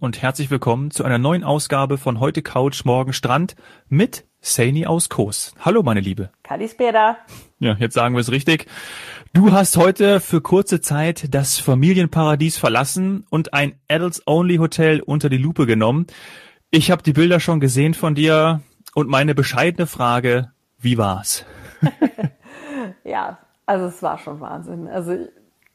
Und herzlich willkommen zu einer neuen Ausgabe von Heute Couch, Morgen Strand mit Saini aus Kos. Hallo, meine Liebe. Kalispera. Ja, jetzt sagen wir es richtig. Du hast heute für kurze Zeit das Familienparadies verlassen und ein Adults-Only-Hotel unter die Lupe genommen. Ich habe die Bilder schon gesehen von dir und meine bescheidene Frage, wie war's? ja, also es war schon Wahnsinn. Also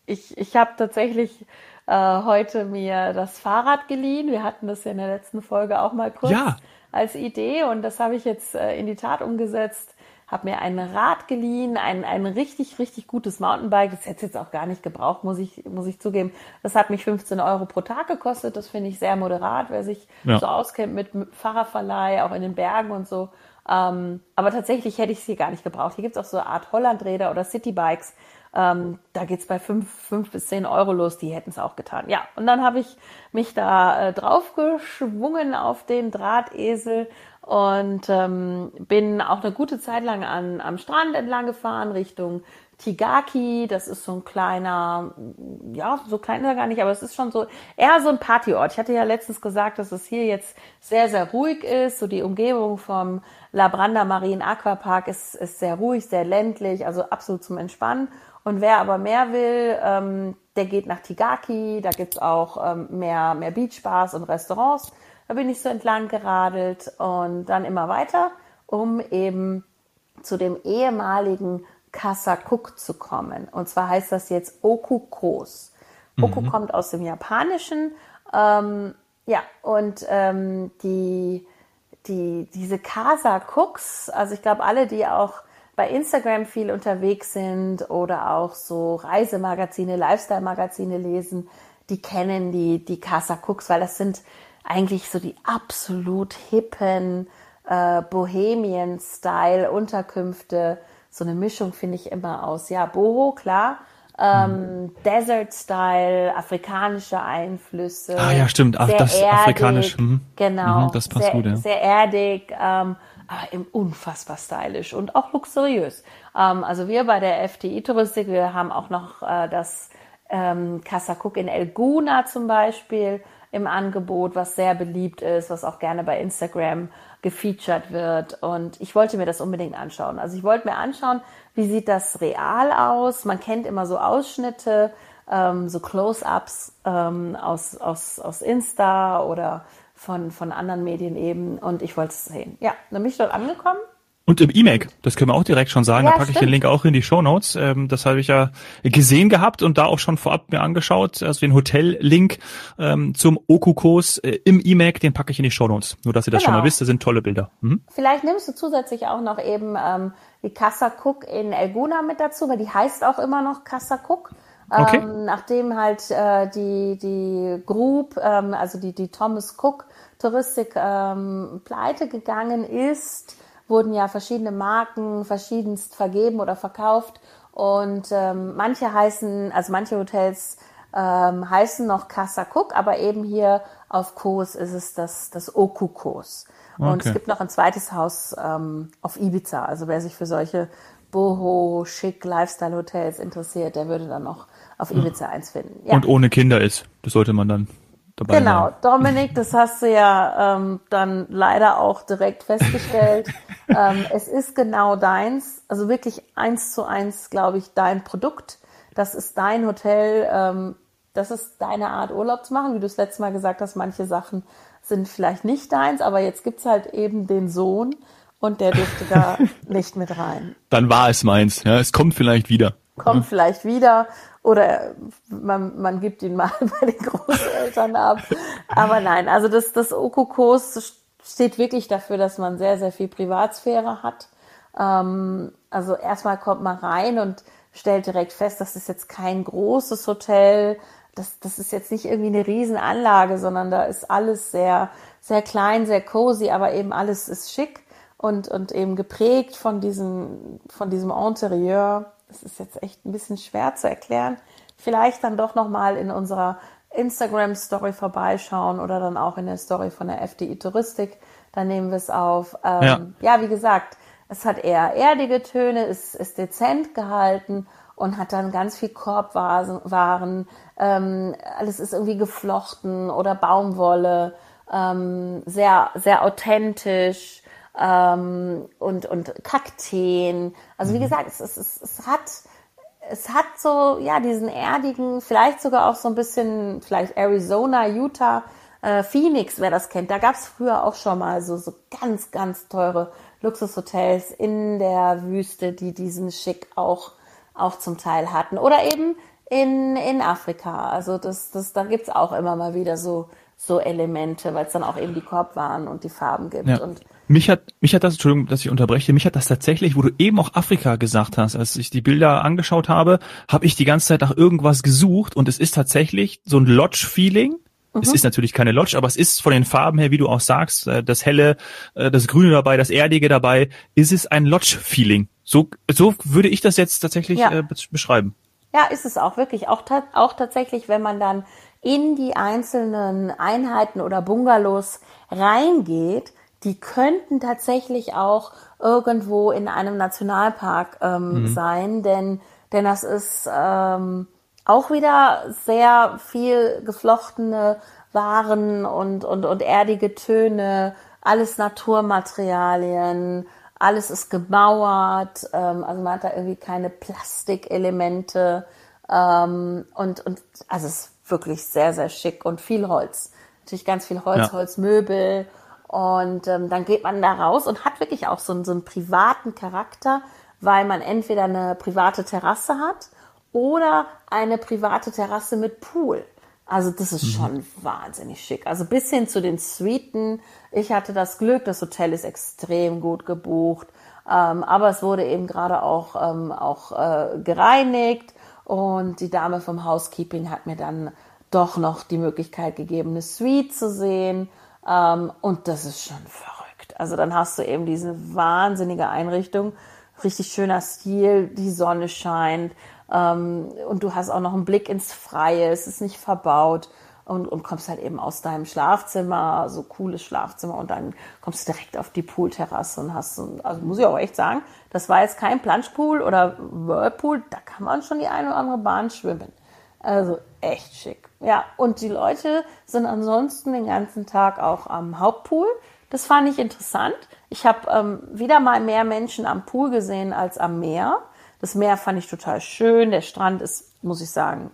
ich, ich habe tatsächlich äh, heute mir das Fahrrad geliehen. Wir hatten das ja in der letzten Folge auch mal kurz ja. als Idee und das habe ich jetzt äh, in die Tat umgesetzt. Habe mir ein Rad geliehen, ein, ein richtig, richtig gutes Mountainbike. Das hätte es jetzt auch gar nicht gebraucht, muss ich, muss ich zugeben. Das hat mich 15 Euro pro Tag gekostet. Das finde ich sehr moderat, wer sich ja. so auskennt mit, mit Fahrerverleih, auch in den Bergen und so. Ähm, aber tatsächlich hätte ich es hier gar nicht gebraucht. Hier gibt es auch so eine Art Hollandräder oder Citybikes. Ähm, da geht's bei fünf, fünf bis zehn Euro los, die hätten es auch getan. Ja, und dann habe ich mich da äh, draufgeschwungen auf den Drahtesel und ähm, bin auch eine gute Zeit lang an, am Strand entlang gefahren, Richtung Tigaki. Das ist so ein kleiner, ja, so klein ist er gar nicht, aber es ist schon so eher so ein Partyort. Ich hatte ja letztens gesagt, dass es hier jetzt sehr, sehr ruhig ist. So die Umgebung vom Labranda Marine Aquapark ist, ist sehr ruhig, sehr ländlich, also absolut zum Entspannen. Und wer aber mehr will, ähm, der geht nach Tigaki, da gibt's auch ähm, mehr, mehr Beachbars und Restaurants. Da bin ich so entlang geradelt und dann immer weiter, um eben zu dem ehemaligen Kasakuk zu kommen. Und zwar heißt das jetzt Okukos. Oku mhm. kommt aus dem Japanischen. Ähm, ja, und ähm, die, die, diese Kasakuks, also ich glaube, alle, die auch bei Instagram viel unterwegs sind oder auch so Reisemagazine, Lifestyle-Magazine lesen, die kennen die, die Casa Cooks, weil das sind eigentlich so die absolut hippen äh, Bohemian-Style-Unterkünfte. So eine Mischung finde ich immer aus. Ja, Boho, klar. Ähm, mhm. Desert-Style, afrikanische Einflüsse. Ah ja, stimmt. Ach, das erdig, afrikanisch. Mhm. Genau. Mhm, das passt sehr, gut, ja. Sehr erdig. Ähm, aber eben unfassbar stylisch und auch luxuriös. Ähm, also wir bei der FTI Touristik, wir haben auch noch äh, das ähm, Casa Cook in El Guna zum Beispiel im Angebot, was sehr beliebt ist, was auch gerne bei Instagram gefeatured wird. Und ich wollte mir das unbedingt anschauen. Also ich wollte mir anschauen, wie sieht das real aus. Man kennt immer so Ausschnitte, ähm, so Close-ups ähm, aus, aus, aus Insta oder von, von anderen Medien eben und ich wollte es sehen. Ja, dann bin ich dort angekommen. Und im E-Mac, das können wir auch direkt schon sagen, ja, da packe ich den Link auch in die Show Notes. Ähm, das habe ich ja gesehen gehabt und da auch schon vorab mir angeschaut. Also den Hotel-Link ähm, zum Okukos äh, im E-Mac, den packe ich in die Show Notes. Nur, dass ihr das genau. schon mal wisst, das sind tolle Bilder. Mhm. Vielleicht nimmst du zusätzlich auch noch eben ähm, die Casa Cook in Elguna mit dazu, weil die heißt auch immer noch Casa Cook. Okay. Ähm, nachdem halt äh, die, die Group, ähm, also die, die Thomas Cook Touristik ähm, pleite gegangen ist, wurden ja verschiedene Marken verschiedenst vergeben oder verkauft. Und ähm, manche heißen, also manche Hotels ähm, heißen noch Casa Cook, aber eben hier auf Kos ist es das, das Oku Kos. Und okay. es gibt noch ein zweites Haus ähm, auf Ibiza. Also wer sich für solche Boho, Schick, Lifestyle-Hotels interessiert, der würde dann noch auf Ibiza eins finden. Ja. Und ohne Kinder ist. Das sollte man dann dabei Genau, sein. Dominik, das hast du ja ähm, dann leider auch direkt festgestellt. ähm, es ist genau deins, also wirklich eins zu eins, glaube ich, dein Produkt. Das ist dein Hotel. Ähm, das ist deine Art, Urlaub zu machen. Wie du es letztes Mal gesagt hast, manche Sachen sind vielleicht nicht deins, aber jetzt gibt's halt eben den Sohn und der dürfte da nicht mit rein. Dann war es meins. Ja, es kommt vielleicht wieder. Kommt ja. vielleicht wieder oder man, man gibt ihn mal bei den Großeltern ab. Aber nein, also das, das Okokos steht wirklich dafür, dass man sehr, sehr viel Privatsphäre hat. Ähm, also erstmal kommt man rein und stellt direkt fest, das ist jetzt kein großes Hotel. Das, das ist jetzt nicht irgendwie eine Riesenanlage, sondern da ist alles sehr, sehr klein, sehr cozy, aber eben alles ist schick und, und eben geprägt von diesem, von diesem Interieur. Das ist jetzt echt ein bisschen schwer zu erklären. Vielleicht dann doch nochmal in unserer Instagram-Story vorbeischauen oder dann auch in der Story von der FDI Touristik. Da nehmen wir es auf. Ähm, ja. ja, wie gesagt, es hat eher erdige Töne, es ist dezent gehalten und hat dann ganz viel Korbwaren. Ähm, alles ist irgendwie geflochten oder Baumwolle, ähm, sehr, sehr authentisch ähm, und, und Kakteen. Also wie mhm. gesagt, es, es, es, es hat es hat so, ja, diesen erdigen, vielleicht sogar auch so ein bisschen, vielleicht Arizona, Utah, äh, Phoenix, wer das kennt. Da gab es früher auch schon mal so, so ganz, ganz teure Luxushotels in der Wüste, die diesen Schick auch, auch zum Teil hatten. Oder eben in, in Afrika. Also das, das, da gibt's auch immer mal wieder so, so Elemente, weil es dann auch eben die Korbwaren und die Farben gibt. Ja. Und mich hat, mich hat das, Entschuldigung, dass ich unterbreche, mich hat das tatsächlich, wo du eben auch Afrika gesagt hast, als ich die Bilder angeschaut habe, habe ich die ganze Zeit nach irgendwas gesucht und es ist tatsächlich so ein Lodge-Feeling. Mhm. Es ist natürlich keine Lodge, aber es ist von den Farben her, wie du auch sagst, äh, das helle, äh, das Grüne dabei, das Erdige dabei, ist es ein Lodge-Feeling. So, so würde ich das jetzt tatsächlich ja. Äh, beschreiben. Ja, ist es auch wirklich. Auch, auch tatsächlich, wenn man dann in die einzelnen Einheiten oder Bungalows reingeht, die könnten tatsächlich auch irgendwo in einem Nationalpark ähm, mhm. sein, denn, denn das ist ähm, auch wieder sehr viel geflochtene Waren und, und, und erdige Töne, alles Naturmaterialien, alles ist gemauert, ähm, also man hat da irgendwie keine Plastikelemente ähm, und, und also es ist wirklich sehr, sehr schick und viel Holz. Natürlich ganz viel Holz, ja. Holzmöbel und ähm, dann geht man da raus und hat wirklich auch so, so einen privaten Charakter, weil man entweder eine private Terrasse hat oder eine private Terrasse mit Pool. Also das ist mhm. schon wahnsinnig schick. Also bis hin zu den Suiten. Ich hatte das Glück, das Hotel ist extrem gut gebucht, ähm, aber es wurde eben gerade auch, ähm, auch äh, gereinigt und die Dame vom Housekeeping hat mir dann doch noch die Möglichkeit gegeben, eine Suite zu sehen. Ähm, und das ist schon verrückt. Also dann hast du eben diese wahnsinnige Einrichtung, richtig schöner Stil, die Sonne scheint ähm, und du hast auch noch einen Blick ins Freie, es ist nicht verbaut und, und kommst halt eben aus deinem Schlafzimmer, so cooles Schlafzimmer und dann kommst du direkt auf die Poolterrasse und hast, so, also muss ich auch echt sagen, das war jetzt kein Planschpool oder Whirlpool, da kann man schon die eine oder andere Bahn schwimmen. Also echt schick. Ja, und die Leute sind ansonsten den ganzen Tag auch am Hauptpool. Das fand ich interessant. Ich habe ähm, wieder mal mehr Menschen am Pool gesehen als am Meer. Das Meer fand ich total schön. Der Strand ist, muss ich sagen,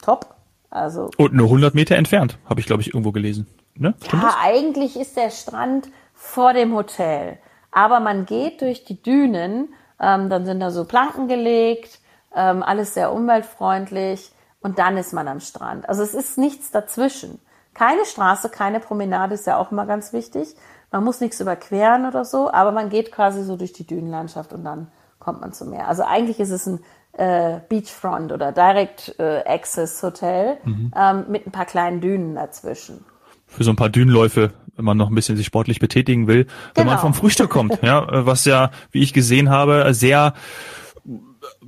top. Also und nur 100 Meter entfernt, habe ich glaube ich irgendwo gelesen. Ne? ja, das? eigentlich ist der Strand vor dem Hotel, aber man geht durch die Dünen. Ähm, dann sind da so Planken gelegt, ähm, alles sehr umweltfreundlich und dann ist man am Strand. Also es ist nichts dazwischen. Keine Straße, keine Promenade ist ja auch immer ganz wichtig. Man muss nichts überqueren oder so, aber man geht quasi so durch die Dünenlandschaft und dann kommt man zum Meer. Also eigentlich ist es ein äh, Beachfront oder Direct äh, Access Hotel mhm. ähm, mit ein paar kleinen Dünen dazwischen. Für so ein paar Dünenläufe, wenn man noch ein bisschen sich sportlich betätigen will, wenn man genau. vom Frühstück kommt, ja, was ja, wie ich gesehen habe, sehr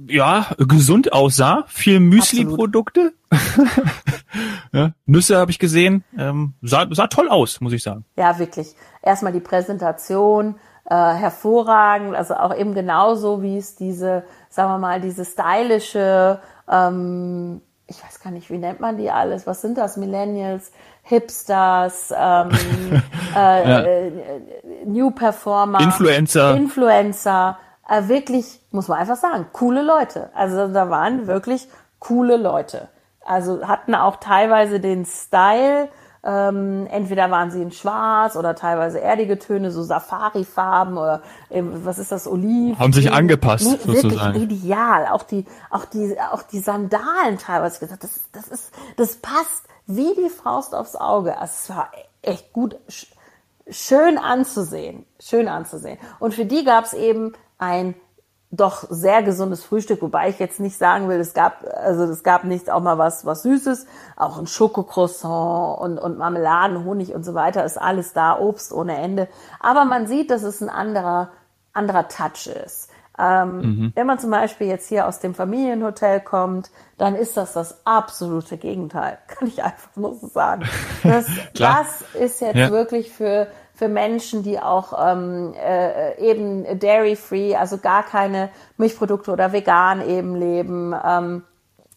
ja, gesund aussah. Viel Müsli-Produkte. ja, Nüsse habe ich gesehen. Ähm, sah, sah toll aus, muss ich sagen. Ja, wirklich. Erstmal die Präsentation, äh, hervorragend. Also auch eben genauso, wie es diese, sagen wir mal, diese stylische, ähm, ich weiß gar nicht, wie nennt man die alles? Was sind das? Millennials, Hipsters, ähm, äh, ja. äh, New Performer, Influencer, Influencer äh, wirklich, muss man einfach sagen, coole Leute. Also da waren wirklich coole Leute. Also hatten auch teilweise den Style, ähm, entweder waren sie in Schwarz oder teilweise erdige Töne, so Safari-Farben oder äh, was ist das, Oliv. Haben sich angepasst, nee, sozusagen. Wirklich ideal. Auch die, auch die, auch die Sandalen teilweise gesagt, das, das ist, das passt wie die Faust aufs Auge. Also es war echt gut, schön anzusehen, schön anzusehen. Und für die gab es eben ein doch sehr gesundes Frühstück, wobei ich jetzt nicht sagen will, es gab, also es gab nicht auch mal was, was Süßes, auch ein Schokocroissant und, und Marmeladen, Honig und so weiter, ist alles da, Obst ohne Ende. Aber man sieht, dass es ein anderer, anderer Touch ist. Ähm, mhm. Wenn man zum Beispiel jetzt hier aus dem Familienhotel kommt, dann ist das das absolute Gegenteil. Kann ich einfach nur so sagen. Das, das ist jetzt ja. wirklich für für Menschen, die auch ähm, äh, eben dairy-free, also gar keine Milchprodukte oder vegan eben leben. Ähm,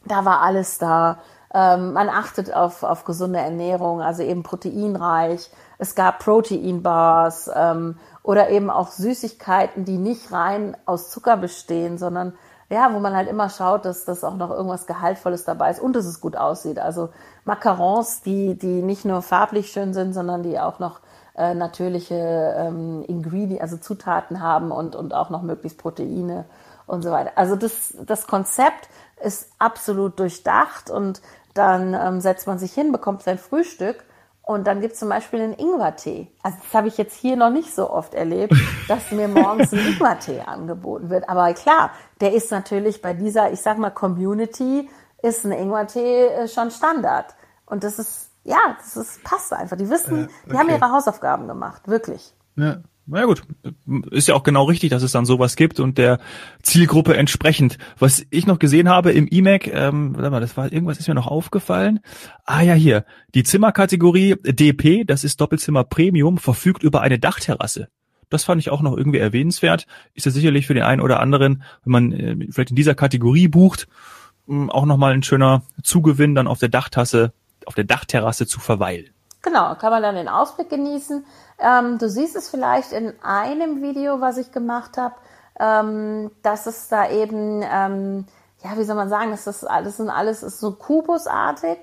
da war alles da. Ähm, man achtet auf, auf gesunde Ernährung, also eben proteinreich. Es gab Proteinbars ähm, oder eben auch Süßigkeiten, die nicht rein aus Zucker bestehen, sondern ja, wo man halt immer schaut, dass das auch noch irgendwas Gehaltvolles dabei ist und dass es gut aussieht. Also Macarons, die, die nicht nur farblich schön sind, sondern die auch noch äh, natürliche ähm, Ingredients, also Zutaten haben und, und auch noch möglichst Proteine und so weiter. Also das, das Konzept ist absolut durchdacht und dann ähm, setzt man sich hin, bekommt sein Frühstück und dann gibt es zum Beispiel einen Ingwertee. Also das habe ich jetzt hier noch nicht so oft erlebt, dass mir morgens ein Ingwertee angeboten wird. Aber klar, der ist natürlich bei dieser, ich sag mal, Community, ist ein Ingwertee äh, schon Standard. Und das ist, ja, das ist, passt einfach. Die wissen, äh, okay. die haben ihre Hausaufgaben gemacht, wirklich. Ja. Na gut, ist ja auch genau richtig, dass es dann sowas gibt und der Zielgruppe entsprechend. Was ich noch gesehen habe im iMac, ähm, warte mal, das war irgendwas ist mir noch aufgefallen. Ah ja, hier die Zimmerkategorie DP, das ist Doppelzimmer Premium, verfügt über eine Dachterrasse. Das fand ich auch noch irgendwie erwähnenswert. Ist ja sicherlich für den einen oder anderen, wenn man äh, vielleicht in dieser Kategorie bucht, mh, auch nochmal ein schöner Zugewinn, dann auf der Dachtasse, auf der Dachterrasse zu verweilen. Genau, kann man dann den Ausblick genießen. Ähm, du siehst es vielleicht in einem Video, was ich gemacht habe, ähm, dass es da eben, ähm, ja, wie soll man sagen, das ist alles, sind alles ist so kubusartig.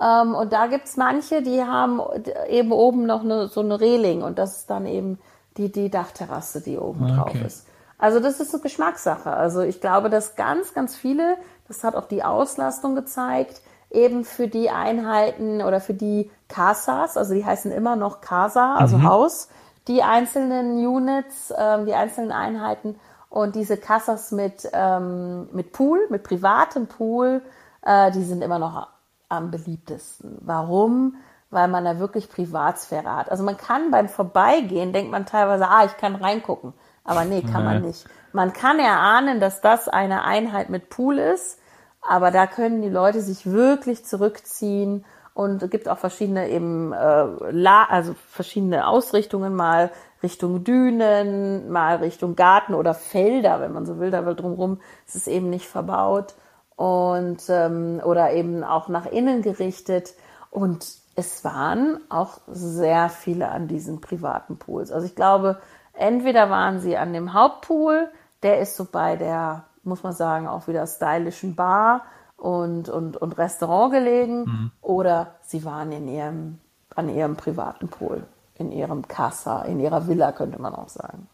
Ähm, und da gibt's manche, die haben eben oben noch eine, so eine Reling und das ist dann eben die, die Dachterrasse, die oben okay. drauf ist. Also das ist eine Geschmackssache. Also ich glaube, dass ganz, ganz viele, das hat auch die Auslastung gezeigt, eben für die Einheiten oder für die Casas, also die heißen immer noch Casa, also mhm. Haus, die einzelnen Units, ähm, die einzelnen Einheiten und diese Casas mit, ähm, mit Pool, mit privatem Pool, äh, die sind immer noch am beliebtesten. Warum? Weil man da wirklich Privatsphäre hat. Also man kann beim Vorbeigehen, denkt man teilweise, ah, ich kann reingucken. Aber nee, kann nee. man nicht. Man kann erahnen, dass das eine Einheit mit Pool ist aber da können die Leute sich wirklich zurückziehen und es gibt auch verschiedene eben äh, La also verschiedene Ausrichtungen mal Richtung Dünen, mal Richtung Garten oder Felder, wenn man so will, da drumherum ist es eben nicht verbaut und ähm, oder eben auch nach innen gerichtet und es waren auch sehr viele an diesen privaten Pools. Also ich glaube, entweder waren sie an dem Hauptpool, der ist so bei der muss man sagen, auch wieder stylischen Bar und, und, und Restaurant gelegen mhm. oder sie waren in ihrem, an ihrem privaten Pool, in ihrem Casa, in ihrer Villa, könnte man auch sagen.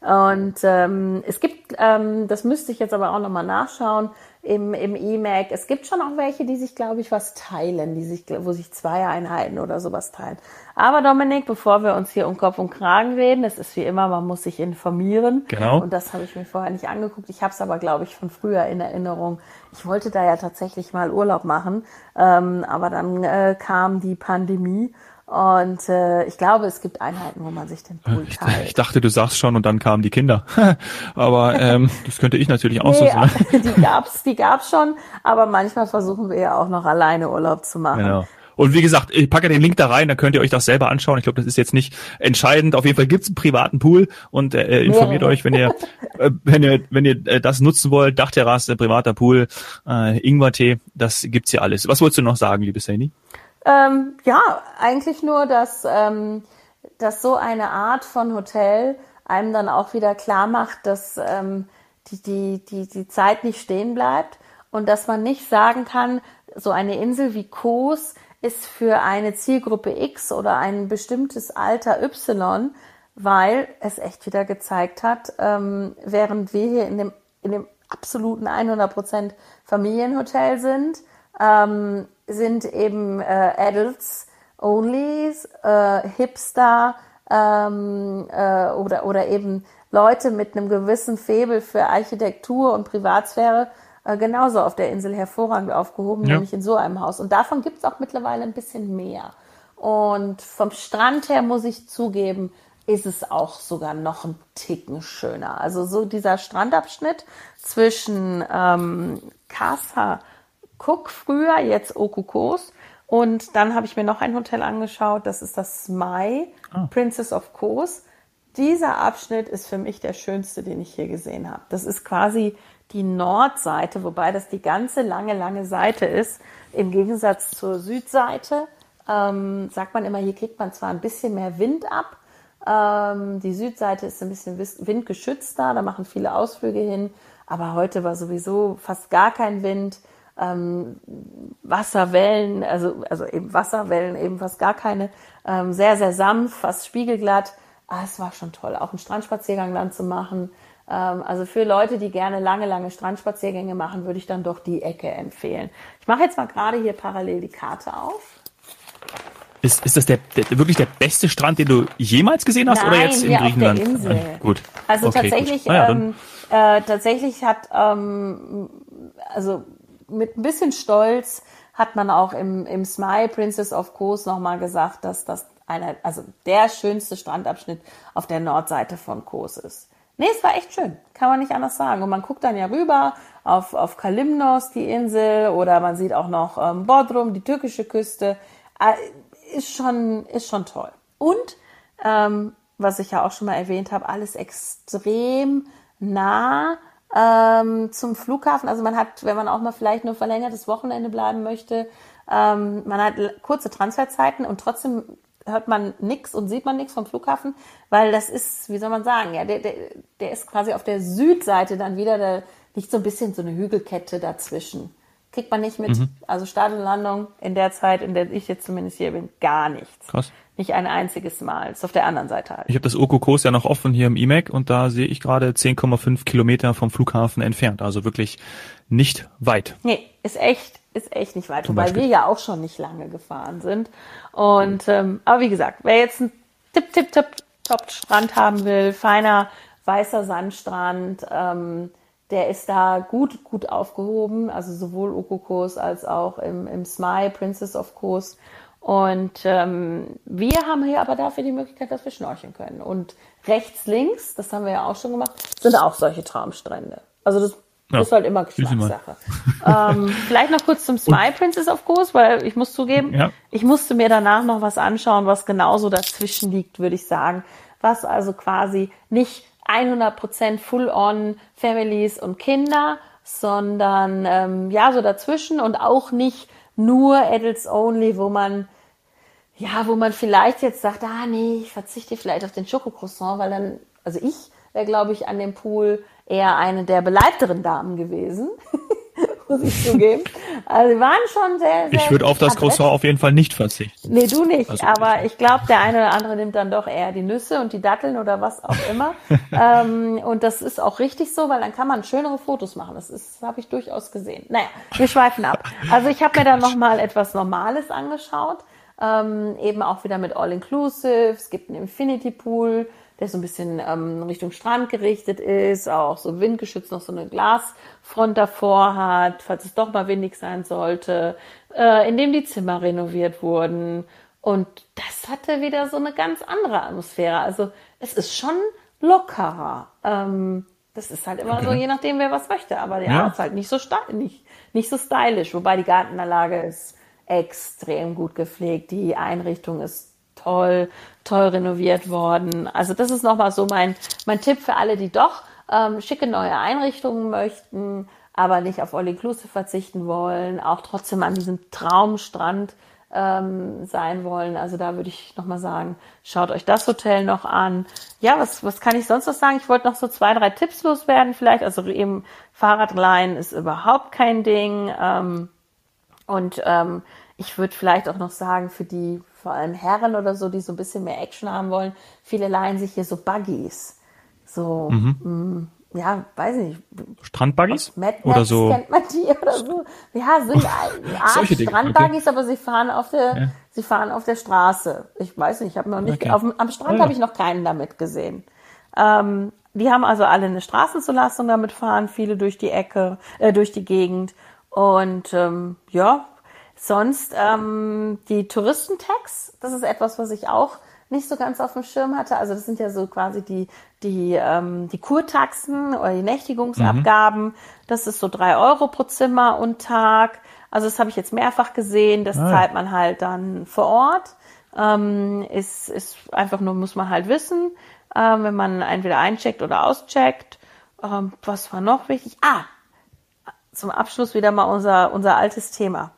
Und ähm, es gibt, ähm, das müsste ich jetzt aber auch nochmal nachschauen, im, im E-Mac. Es gibt schon auch welche, die sich, glaube ich, was teilen, die sich, wo sich zwei Einheiten oder sowas teilen. Aber Dominik, bevor wir uns hier um Kopf und Kragen reden, es ist wie immer, man muss sich informieren. Genau. Und das habe ich mir vorher nicht angeguckt. Ich habe es aber, glaube ich, von früher in Erinnerung. Ich wollte da ja tatsächlich mal Urlaub machen, ähm, aber dann äh, kam die Pandemie und äh, ich glaube, es gibt Einheiten, wo man sich den Pool teilt. Ich, dachte, du sagst schon und dann kamen die Kinder. aber ähm, das könnte ich natürlich auch nee, so sagen. die gab's, die gab's schon, aber manchmal versuchen wir ja auch noch alleine Urlaub zu machen. Genau. Und wie gesagt, ich packe den Link da rein, dann könnt ihr euch das selber anschauen. Ich glaube, das ist jetzt nicht entscheidend. Auf jeden Fall gibt's einen privaten Pool und äh, informiert ja. euch, wenn ihr, äh, wenn ihr, wenn ihr äh, das nutzen wollt, Dachterrasse, privater Pool, äh, Ingwertee, das gibt's hier alles. Was wolltest du noch sagen, liebe Saini? Ähm, ja, eigentlich nur, dass, ähm, dass so eine Art von Hotel einem dann auch wieder klar macht, dass ähm, die, die, die, die Zeit nicht stehen bleibt und dass man nicht sagen kann, so eine Insel wie Kos ist für eine Zielgruppe X oder ein bestimmtes Alter Y, weil es echt wieder gezeigt hat, ähm, während wir hier in dem, in dem absoluten 100% Familienhotel sind, ähm, sind eben äh, Adults only, äh, Hipster ähm, äh, oder, oder eben Leute mit einem gewissen Febel für Architektur und Privatsphäre äh, genauso auf der Insel hervorragend aufgehoben, ja. nämlich in so einem Haus. Und davon gibt es auch mittlerweile ein bisschen mehr. Und vom Strand her muss ich zugeben, ist es auch sogar noch ein Ticken schöner. Also so dieser Strandabschnitt zwischen ähm, Casa Cook früher, jetzt Okukos Und dann habe ich mir noch ein Hotel angeschaut, das ist das Smai, ah. Princess of Kos. Dieser Abschnitt ist für mich der schönste, den ich hier gesehen habe. Das ist quasi die Nordseite, wobei das die ganze lange, lange Seite ist. Im Gegensatz zur Südseite ähm, sagt man immer, hier kriegt man zwar ein bisschen mehr Wind ab. Ähm, die Südseite ist ein bisschen windgeschützter, da machen viele Ausflüge hin. Aber heute war sowieso fast gar kein Wind. Ähm, Wasserwellen, also, also eben Wasserwellen, eben fast gar keine. Ähm, sehr, sehr sanft, fast spiegelglatt. Ah, es war schon toll, auch einen Strandspaziergang dann zu machen. Ähm, also für Leute, die gerne lange, lange Strandspaziergänge machen, würde ich dann doch die Ecke empfehlen. Ich mache jetzt mal gerade hier parallel die Karte auf. Ist, ist das der, der, wirklich der beste Strand, den du jemals gesehen hast Nein, oder jetzt in Griechenland? Auf der Insel. Ah, gut. Also okay, tatsächlich, ah, ja, ähm, äh, tatsächlich hat, ähm, also mit ein bisschen Stolz hat man auch im, im Smile Princess of Kos nochmal gesagt, dass das einer, also der schönste Strandabschnitt auf der Nordseite von Kos ist. Nee, es war echt schön. Kann man nicht anders sagen. Und man guckt dann ja rüber auf, auf Kalimnos, die Insel, oder man sieht auch noch ähm, Bodrum, die türkische Küste. Äh, ist schon, ist schon toll. Und, ähm, was ich ja auch schon mal erwähnt habe, alles extrem nah ähm, zum Flughafen. Also man hat, wenn man auch mal vielleicht nur verlängertes Wochenende bleiben möchte, ähm, man hat kurze Transferzeiten und trotzdem hört man nichts und sieht man nichts vom Flughafen, weil das ist, wie soll man sagen, ja, der, der, der ist quasi auf der Südseite dann wieder, da liegt so ein bisschen so eine Hügelkette dazwischen. Kriegt man nicht mit. Mhm. Also Start und Landung in der Zeit, in der ich jetzt zumindest hier bin, gar nichts. Krass. Nicht ein einziges Mal. Ist auf der anderen Seite halt. Ich habe das Okokos ja noch offen hier im IMAC und da sehe ich gerade 10,5 Kilometer vom Flughafen entfernt. Also wirklich nicht weit. Nee, ist echt ist echt nicht weit, weil wir ja auch schon nicht lange gefahren sind. Und ähm, aber wie gesagt, wer jetzt einen tipp, tipp, tipp, top Strand haben will, feiner weißer Sandstrand, ähm, der ist da gut, gut aufgehoben. Also sowohl Okokos als auch im, im Smile Princess of Kos. Und ähm, wir haben hier aber dafür die Möglichkeit, dass wir schnorcheln können. Und rechts, links, das haben wir ja auch schon gemacht, sind auch solche Traumstrände. Also das ja, ist halt immer Geschmackssache. ähm, vielleicht noch kurz zum Smile Princess of Course, weil ich muss zugeben, ja. ich musste mir danach noch was anschauen, was genauso dazwischen liegt, würde ich sagen. Was also quasi nicht 100% Full-on Families und Kinder, sondern ähm, ja, so dazwischen und auch nicht nur Adults Only, wo man ja, wo man vielleicht jetzt sagt, ah nee, ich verzichte vielleicht auf den Schokocroissant, weil dann, also ich wäre, glaube ich, an dem Pool eher eine der beleibteren Damen gewesen. muss ich zugeben. Also sie waren schon sehr, sehr. Ich würde auf das Croissant auf jeden Fall nicht verzichten. Nee, du nicht. Also aber ich glaube, der eine oder andere nimmt dann doch eher die Nüsse und die Datteln oder was auch immer. ähm, und das ist auch richtig so, weil dann kann man schönere Fotos machen. Das ist, habe ich durchaus gesehen. Naja, wir schweifen ab. Also ich habe mir dann nochmal etwas Normales angeschaut. Ähm, eben auch wieder mit All-Inclusive. Es gibt einen Infinity Pool der so ein bisschen ähm, Richtung Strand gerichtet ist, auch so windgeschützt noch so eine Glasfront davor hat, falls es doch mal windig sein sollte, äh, in dem die Zimmer renoviert wurden. Und das hatte wieder so eine ganz andere Atmosphäre. Also es ist schon lockerer. Ähm, das ist halt immer okay. so, je nachdem, wer was möchte. Aber ja, ja. ist halt nicht so, nicht, nicht so stylisch. Wobei die Gartenanlage ist extrem gut gepflegt. Die Einrichtung ist toll, toll renoviert worden. Also das ist nochmal so mein, mein Tipp für alle, die doch ähm, schicke neue Einrichtungen möchten, aber nicht auf All-Inclusive verzichten wollen, auch trotzdem an diesem Traumstrand ähm, sein wollen. Also da würde ich nochmal sagen, schaut euch das Hotel noch an. Ja, was, was kann ich sonst noch sagen? Ich wollte noch so zwei, drei Tipps loswerden vielleicht. Also eben Fahrradleihen ist überhaupt kein Ding. Ähm, und ähm, ich würde vielleicht auch noch sagen, für die vor allem Herren oder so, die so ein bisschen mehr Action haben wollen, viele leihen sich hier so Buggies. So, mhm. mh, mm, ja, weiß ich nicht. Strandbuggies? Mad Max oder so. kennt man die oder so. Ja, sind Art Strandbuggies, okay. aber sie fahren auf der, ja. sie fahren auf der Straße. Ich weiß nicht, ich habe noch nicht, okay. auf, am Strand ja. habe ich noch keinen damit gesehen. Ähm, die haben also alle eine Straßenzulassung damit fahren, viele durch die Ecke, äh, durch die Gegend. Und ähm, ja, Sonst ähm, die Touristentax, das ist etwas, was ich auch nicht so ganz auf dem Schirm hatte. Also das sind ja so quasi die, die, ähm, die Kurtaxen oder die Nächtigungsabgaben. Mhm. Das ist so drei Euro pro Zimmer und Tag. Also das habe ich jetzt mehrfach gesehen. Das ah. zahlt man halt dann vor Ort. Ähm, ist, ist einfach nur, muss man halt wissen, ähm, wenn man entweder eincheckt oder auscheckt. Ähm, was war noch wichtig? Ah, zum Abschluss wieder mal unser, unser altes Thema.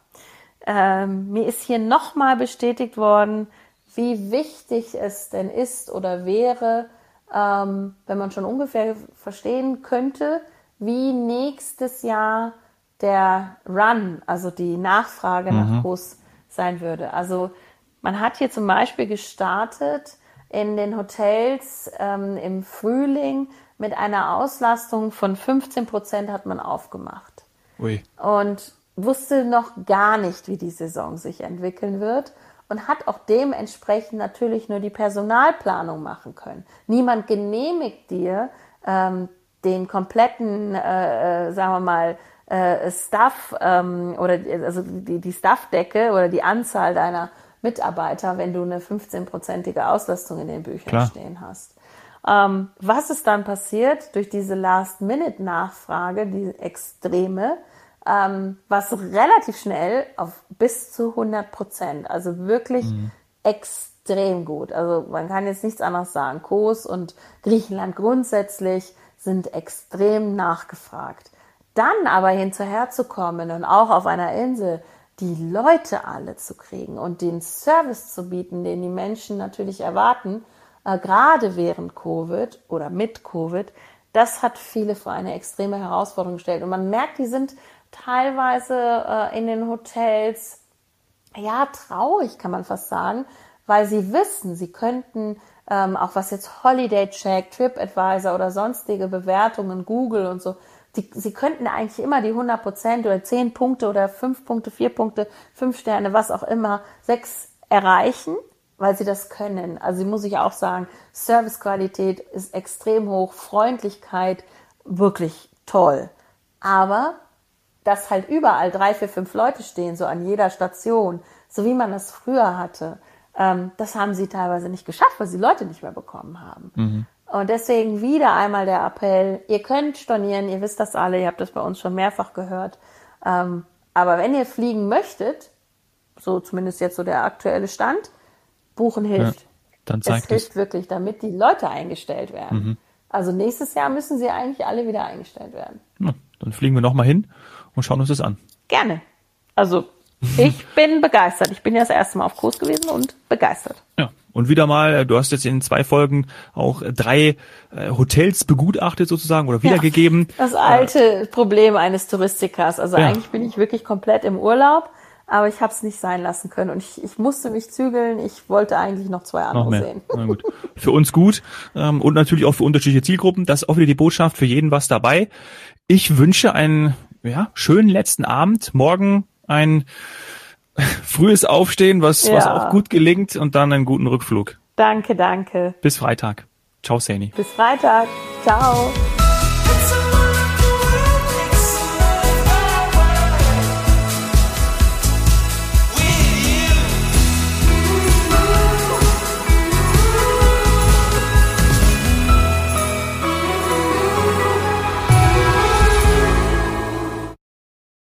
Ähm, mir ist hier nochmal bestätigt worden, wie wichtig es denn ist oder wäre, ähm, wenn man schon ungefähr verstehen könnte, wie nächstes Jahr der Run, also die Nachfrage mhm. nach Bus sein würde. Also man hat hier zum Beispiel gestartet in den Hotels ähm, im Frühling mit einer Auslastung von 15 Prozent hat man aufgemacht. Ui. Und wusste noch gar nicht, wie die Saison sich entwickeln wird und hat auch dementsprechend natürlich nur die Personalplanung machen können. Niemand genehmigt dir ähm, den kompletten, äh, äh sagen wir mal, äh, Staff ähm, oder also die, die Staffdecke oder die Anzahl deiner Mitarbeiter, wenn du eine 15-prozentige Auslastung in den Büchern Klar. stehen hast. Ähm, was ist dann passiert durch diese Last-Minute-Nachfrage, die extreme, ähm, was relativ schnell auf bis zu 100 Prozent, also wirklich mhm. extrem gut. Also man kann jetzt nichts anderes sagen. Kos und Griechenland grundsätzlich sind extrem nachgefragt. Dann aber hinterherzukommen und auch auf einer Insel die Leute alle zu kriegen und den Service zu bieten, den die Menschen natürlich erwarten, äh, gerade während Covid oder mit Covid, das hat viele vor eine extreme Herausforderung gestellt. Und man merkt, die sind teilweise äh, in den Hotels, ja, traurig kann man fast sagen, weil sie wissen, sie könnten ähm, auch was jetzt Holiday Check, TripAdvisor oder sonstige Bewertungen, Google und so, die, sie könnten eigentlich immer die 100 Prozent oder 10 Punkte oder 5 Punkte, 4 Punkte, 5 Sterne, was auch immer, 6 erreichen, weil sie das können. Also muss ich auch sagen, Servicequalität ist extrem hoch, Freundlichkeit wirklich toll. Aber dass halt überall drei, vier, fünf Leute stehen, so an jeder Station, so wie man das früher hatte, ähm, das haben sie teilweise nicht geschafft, weil sie Leute nicht mehr bekommen haben. Mhm. Und deswegen wieder einmal der Appell, ihr könnt stornieren, ihr wisst das alle, ihr habt das bei uns schon mehrfach gehört. Ähm, aber wenn ihr fliegen möchtet, so zumindest jetzt so der aktuelle Stand, buchen hilft. Ja, dann zeigt es hilft es. wirklich, damit die Leute eingestellt werden. Mhm. Also nächstes Jahr müssen sie eigentlich alle wieder eingestellt werden. Ja, dann fliegen wir nochmal hin und schauen uns das an. Gerne. Also ich bin begeistert. Ich bin ja das erste Mal auf Kurs gewesen und begeistert. Ja, und wieder mal, äh, du hast jetzt in zwei Folgen auch drei äh, Hotels begutachtet sozusagen oder wiedergegeben. Ja, das alte äh, Problem eines Touristikers. Also ja. eigentlich bin ich wirklich komplett im Urlaub, aber ich habe es nicht sein lassen können und ich, ich musste mich zügeln. Ich wollte eigentlich noch zwei andere noch sehen. Na gut. Für uns gut ähm, und natürlich auch für unterschiedliche Zielgruppen. Das ist auch wieder die Botschaft für jeden was dabei. Ich wünsche einen ja, schönen letzten Abend. Morgen ein frühes Aufstehen, was, ja. was auch gut gelingt und dann einen guten Rückflug. Danke, danke. Bis Freitag. Ciao, Sani. Bis Freitag. Ciao.